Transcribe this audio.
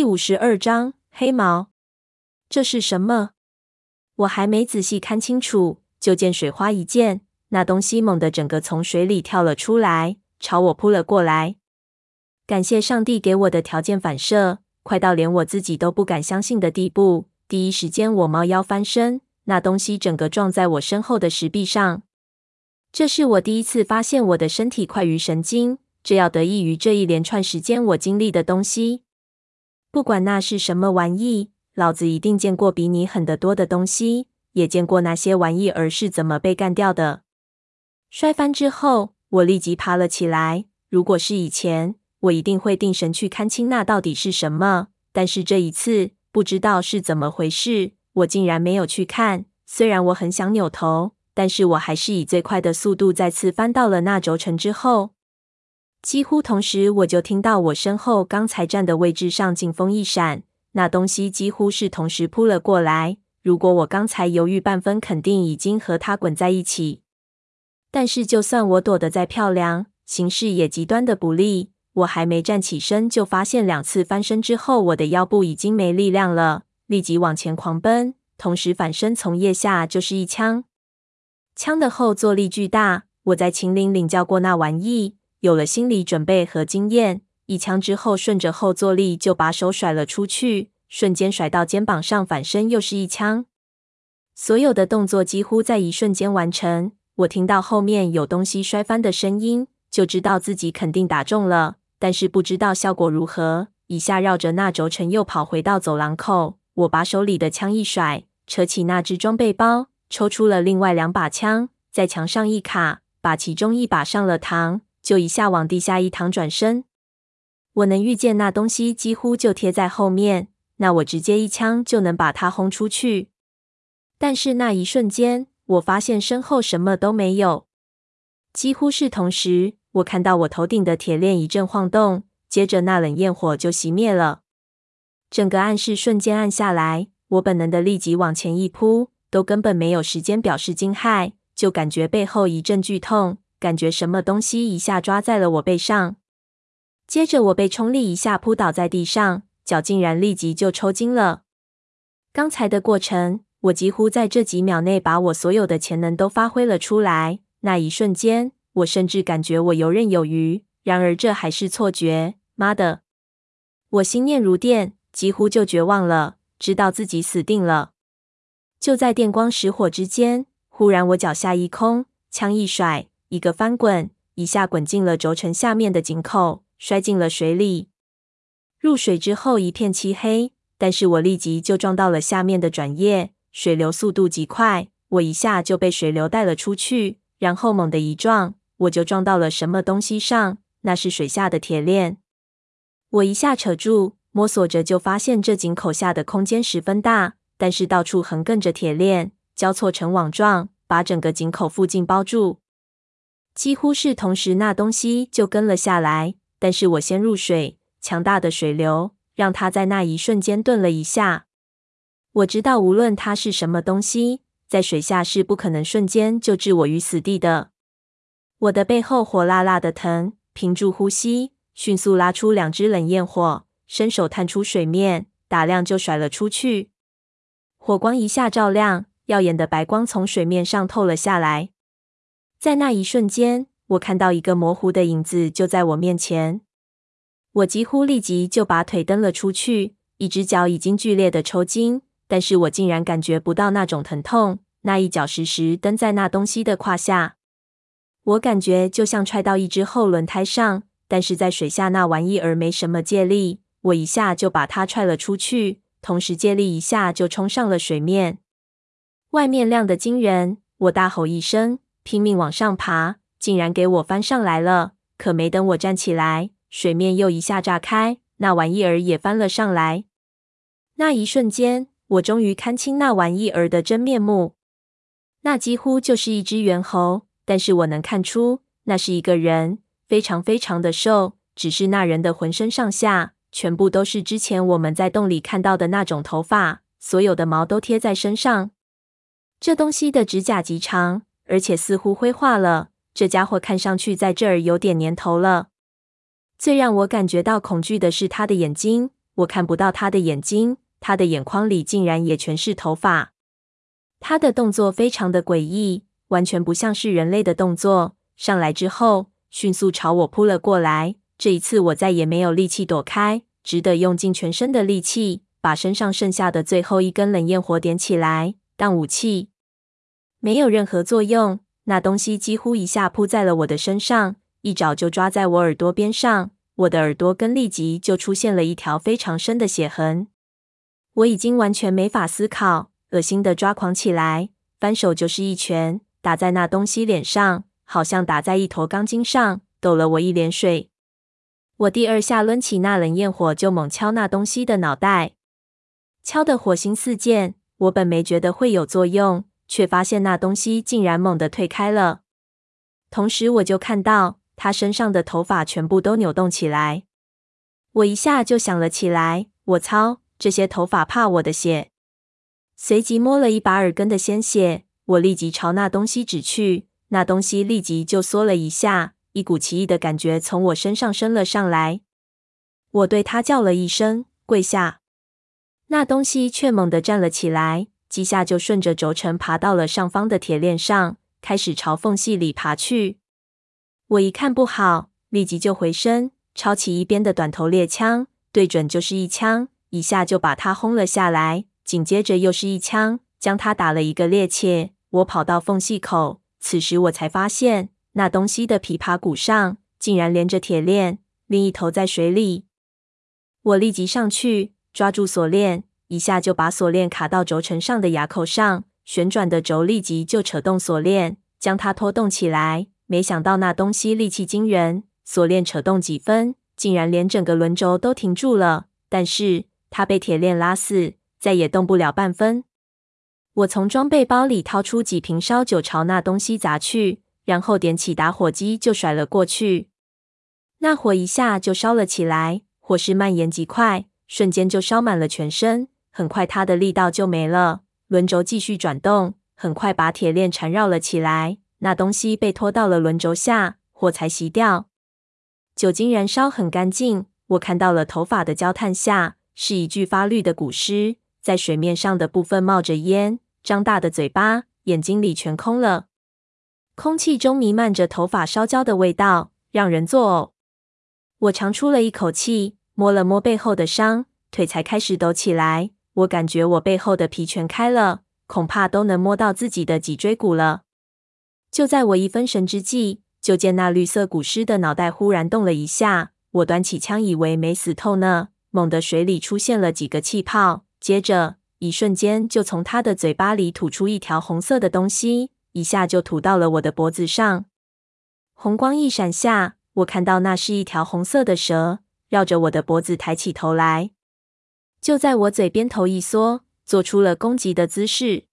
第五十二章黑毛。这是什么？我还没仔细看清楚，就见水花一溅，那东西猛地整个从水里跳了出来，朝我扑了过来。感谢上帝给我的条件反射，快到连我自己都不敢相信的地步。第一时间，我猫腰翻身，那东西整个撞在我身后的石壁上。这是我第一次发现我的身体快于神经，这要得益于这一连串时间我经历的东西。不管那是什么玩意，老子一定见过比你狠得多的东西，也见过那些玩意儿是怎么被干掉的。摔翻之后，我立即爬了起来。如果是以前，我一定会定神去看清那到底是什么。但是这一次，不知道是怎么回事，我竟然没有去看。虽然我很想扭头。但是我还是以最快的速度再次翻到了那轴承之后，几乎同时，我就听到我身后刚才站的位置上劲风一闪，那东西几乎是同时扑了过来。如果我刚才犹豫半分，肯定已经和它滚在一起。但是就算我躲得再漂亮，形势也极端的不利。我还没站起身，就发现两次翻身之后，我的腰部已经没力量了，立即往前狂奔，同时反身从腋下就是一枪。枪的后坐力巨大，我在秦岭领教过那玩意，有了心理准备和经验。一枪之后，顺着后坐力就把手甩了出去，瞬间甩到肩膀上，反身又是一枪。所有的动作几乎在一瞬间完成。我听到后面有东西摔翻的声音，就知道自己肯定打中了，但是不知道效果如何。一下绕着那轴承又跑回到走廊口，我把手里的枪一甩，扯起那只装备包。抽出了另外两把枪，在墙上一卡，把其中一把上了膛，就一下往地下一躺，转身。我能预见那东西几乎就贴在后面，那我直接一枪就能把它轰出去。但是那一瞬间，我发现身后什么都没有。几乎是同时，我看到我头顶的铁链一阵晃动，接着那冷焰火就熄灭了，整个暗室瞬间暗下来。我本能的立即往前一扑。都根本没有时间表示惊骇，就感觉背后一阵剧痛，感觉什么东西一下抓在了我背上。接着我被冲力一下扑倒在地上，脚竟然立即就抽筋了。刚才的过程，我几乎在这几秒内把我所有的潜能都发挥了出来。那一瞬间，我甚至感觉我游刃有余。然而这还是错觉。妈的！我心念如电，几乎就绝望了，知道自己死定了。就在电光石火之间，忽然我脚下一空，枪一甩，一个翻滚，一下滚进了轴承下面的井口，摔进了水里。入水之后一片漆黑，但是我立即就撞到了下面的转叶，水流速度极快，我一下就被水流带了出去，然后猛地一撞，我就撞到了什么东西上，那是水下的铁链。我一下扯住，摸索着就发现这井口下的空间十分大。但是到处横亘着铁链，交错成网状，把整个井口附近包住。几乎是同时，那东西就跟了下来。但是我先入水，强大的水流让它在那一瞬间顿了一下。我知道，无论它是什么东西，在水下是不可能瞬间就置我于死地的。我的背后火辣辣的疼，屏住呼吸，迅速拉出两只冷焰火，伸手探出水面，打量就甩了出去。火光一下照亮，耀眼的白光从水面上透了下来。在那一瞬间，我看到一个模糊的影子就在我面前。我几乎立即就把腿蹬了出去，一只脚已经剧烈的抽筋，但是我竟然感觉不到那种疼痛。那一脚实时蹬在那东西的胯下，我感觉就像踹到一只后轮胎上，但是在水下那玩意儿没什么借力，我一下就把它踹了出去。同时借力一下就冲上了水面，外面亮得惊人。我大吼一声，拼命往上爬，竟然给我翻上来了。可没等我站起来，水面又一下炸开，那玩意儿也翻了上来。那一瞬间，我终于看清那玩意儿的真面目。那几乎就是一只猿猴，但是我能看出那是一个人，非常非常的瘦，只是那人的浑身上下。全部都是之前我们在洞里看到的那种头发，所有的毛都贴在身上。这东西的指甲极长，而且似乎灰化了。这家伙看上去在这儿有点年头了。最让我感觉到恐惧的是他的眼睛，我看不到他的眼睛，他的眼眶里竟然也全是头发。他的动作非常的诡异，完全不像是人类的动作。上来之后，迅速朝我扑了过来。这一次，我再也没有力气躲开，只得用尽全身的力气，把身上剩下的最后一根冷焰火点起来。当武器没有任何作用，那东西几乎一下扑在了我的身上，一爪就抓在我耳朵边上。我的耳朵根立即就出现了一条非常深的血痕。我已经完全没法思考，恶心的抓狂起来，翻手就是一拳打在那东西脸上，好像打在一坨钢筋上，抖了我一脸水。我第二下抡起那冷焰火，就猛敲那东西的脑袋，敲得火星四溅。我本没觉得会有作用，却发现那东西竟然猛地退开了。同时，我就看到他身上的头发全部都扭动起来。我一下就想了起来：我操，这些头发怕我的血！随即摸了一把耳根的鲜血，我立即朝那东西指去，那东西立即就缩了一下。一股奇异的感觉从我身上升了上来，我对他叫了一声“跪下”，那东西却猛地站了起来，几下就顺着轴承爬到了上方的铁链上，开始朝缝隙里爬去。我一看不好，立即就回身，抄起一边的短头猎枪，对准就是一枪，一下就把他轰了下来。紧接着又是一枪，将他打了一个趔趄。我跑到缝隙口，此时我才发现。那东西的琵琶骨上竟然连着铁链，另一头在水里。我立即上去抓住锁链，一下就把锁链卡到轴承上的牙口上，旋转的轴立即就扯动锁链，将它拖动起来。没想到那东西力气惊人，锁链扯动几分，竟然连整个轮轴都停住了。但是它被铁链拉死，再也动不了半分。我从装备包里掏出几瓶烧酒，朝那东西砸去。然后点起打火机就甩了过去，那火一下就烧了起来，火势蔓延极快，瞬间就烧满了全身。很快，它的力道就没了，轮轴继续转动，很快把铁链缠绕了起来。那东西被拖到了轮轴下，火才熄掉。酒精燃烧很干净，我看到了头发的焦炭下是一具发绿的古尸，在水面上的部分冒着烟，张大的嘴巴，眼睛里全空了。空气中弥漫着头发烧焦的味道，让人作呕。我长出了一口气，摸了摸背后的伤，腿才开始抖起来。我感觉我背后的皮全开了，恐怕都能摸到自己的脊椎骨了。就在我一分神之际，就见那绿色古尸的脑袋忽然动了一下。我端起枪，以为没死透呢，猛地水里出现了几个气泡，接着一瞬间就从他的嘴巴里吐出一条红色的东西。一下就吐到了我的脖子上，红光一闪下，我看到那是一条红色的蛇，绕着我的脖子抬起头来。就在我嘴边头一缩，做出了攻击的姿势。